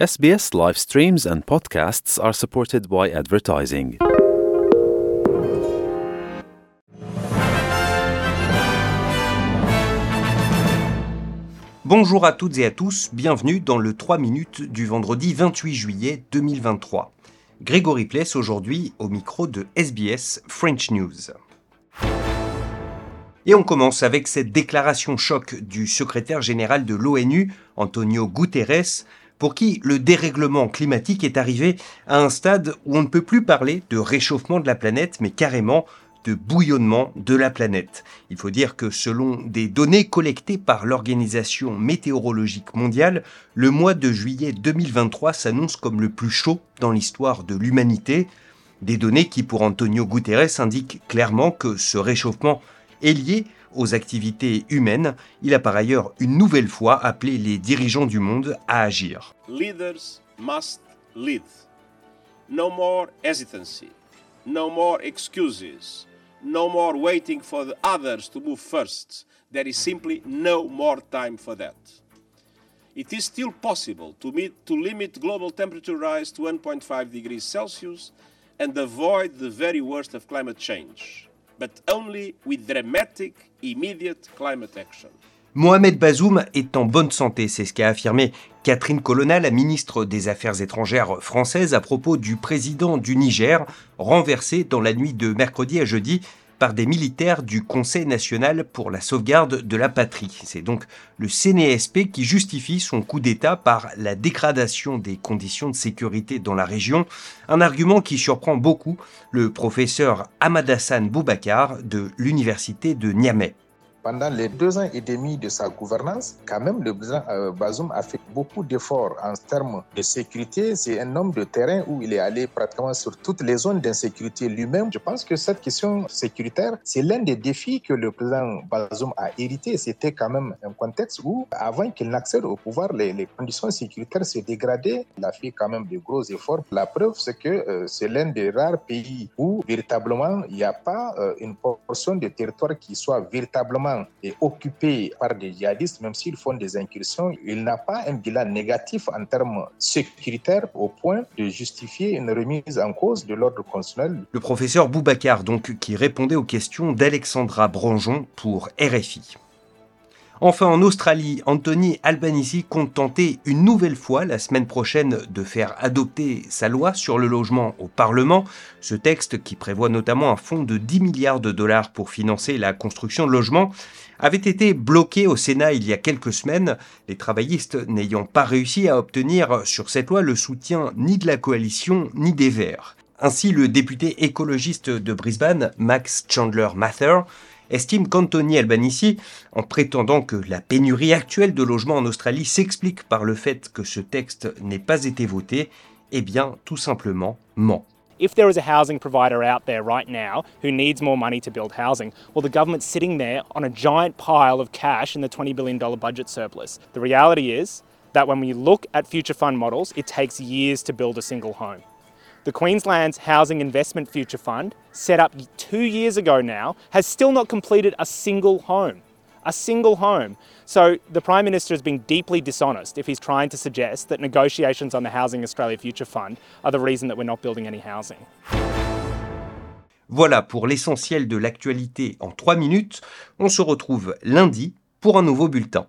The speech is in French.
SBS live streams and podcasts are supported by advertising. Bonjour à toutes et à tous, bienvenue dans le 3 minutes du vendredi 28 juillet 2023. Grégory Pless aujourd'hui au micro de SBS French News. Et on commence avec cette déclaration choc du secrétaire général de l'ONU, Antonio Guterres, pour qui le dérèglement climatique est arrivé à un stade où on ne peut plus parler de réchauffement de la planète, mais carrément de bouillonnement de la planète. Il faut dire que selon des données collectées par l'Organisation météorologique mondiale, le mois de juillet 2023 s'annonce comme le plus chaud dans l'histoire de l'humanité. Des données qui, pour Antonio Guterres, indiquent clairement que ce réchauffement est lié aux activités humaines. Il a par ailleurs une nouvelle fois appelé les dirigeants du monde à agir. Leaders must lead. No more hesitancy. No more excuses. No more waiting for the others to move first. There is simply no more time for that. It is still possible to, meet, to limit global temperature rise to 1.5 degrees Celsius and avoid the very worst of climate change, but only with dramatic, immediate climate action. Mohamed Bazoum est en bonne santé, c'est ce qu'a affirmé Catherine Colonna, la ministre des Affaires étrangères française, à propos du président du Niger, renversé dans la nuit de mercredi à jeudi par des militaires du Conseil national pour la sauvegarde de la patrie. C'est donc le CNESP qui justifie son coup d'État par la dégradation des conditions de sécurité dans la région, un argument qui surprend beaucoup le professeur Hamadassan Boubacar de l'université de Niamey. Pendant les deux ans et demi de sa gouvernance, quand même, le président euh, Bazoum a fait beaucoup d'efforts en termes de sécurité. C'est un homme de terrain où il est allé pratiquement sur toutes les zones d'insécurité lui-même. Je pense que cette question sécuritaire, c'est l'un des défis que le président Bazoum a hérité. C'était quand même un contexte où, avant qu'il n'accède au pouvoir, les, conditions sécuritaires se dégradaient. Il a fait quand même de gros efforts. La preuve, c'est que euh, c'est l'un des rares pays où, véritablement, il n'y a pas euh, une portion de territoire qui soit véritablement est occupé par des djihadistes, même s'ils font des incursions, il n'a pas un bilan négatif en termes sécuritaires au point de justifier une remise en cause de l'ordre constitutionnel. Le professeur Boubacar, donc, qui répondait aux questions d'Alexandra Branjon pour RFI. Enfin, en Australie, Anthony Albanese compte tenter une nouvelle fois la semaine prochaine de faire adopter sa loi sur le logement au Parlement. Ce texte, qui prévoit notamment un fonds de 10 milliards de dollars pour financer la construction de logements, avait été bloqué au Sénat il y a quelques semaines, les travaillistes n'ayant pas réussi à obtenir sur cette loi le soutien ni de la coalition ni des Verts. Ainsi, le député écologiste de Brisbane, Max Chandler Mather, estime qu'Anthony Albanese, en prétendant que la pénurie actuelle de logements en Australie s'explique par le fait que ce texte n'ait pas été voté, eh bien, tout simplement, ment. If there is a housing provider out there right now who needs more money to build housing, well, the government's sitting there on a giant pile of cash in the $20 billion budget surplus. The reality is that when we look at future fund models, it takes years to build a single home. The Queensland's Housing Investment Future Fund, set up two years ago now, has still not completed a single home. A single home. So the Prime Minister has been deeply dishonest if he's trying to suggest that negotiations on the Housing Australia Future Fund are the reason that we're not building any housing. Voilà pour l'essentiel de l'actualité en trois minutes. On se retrouve lundi pour un nouveau bulletin.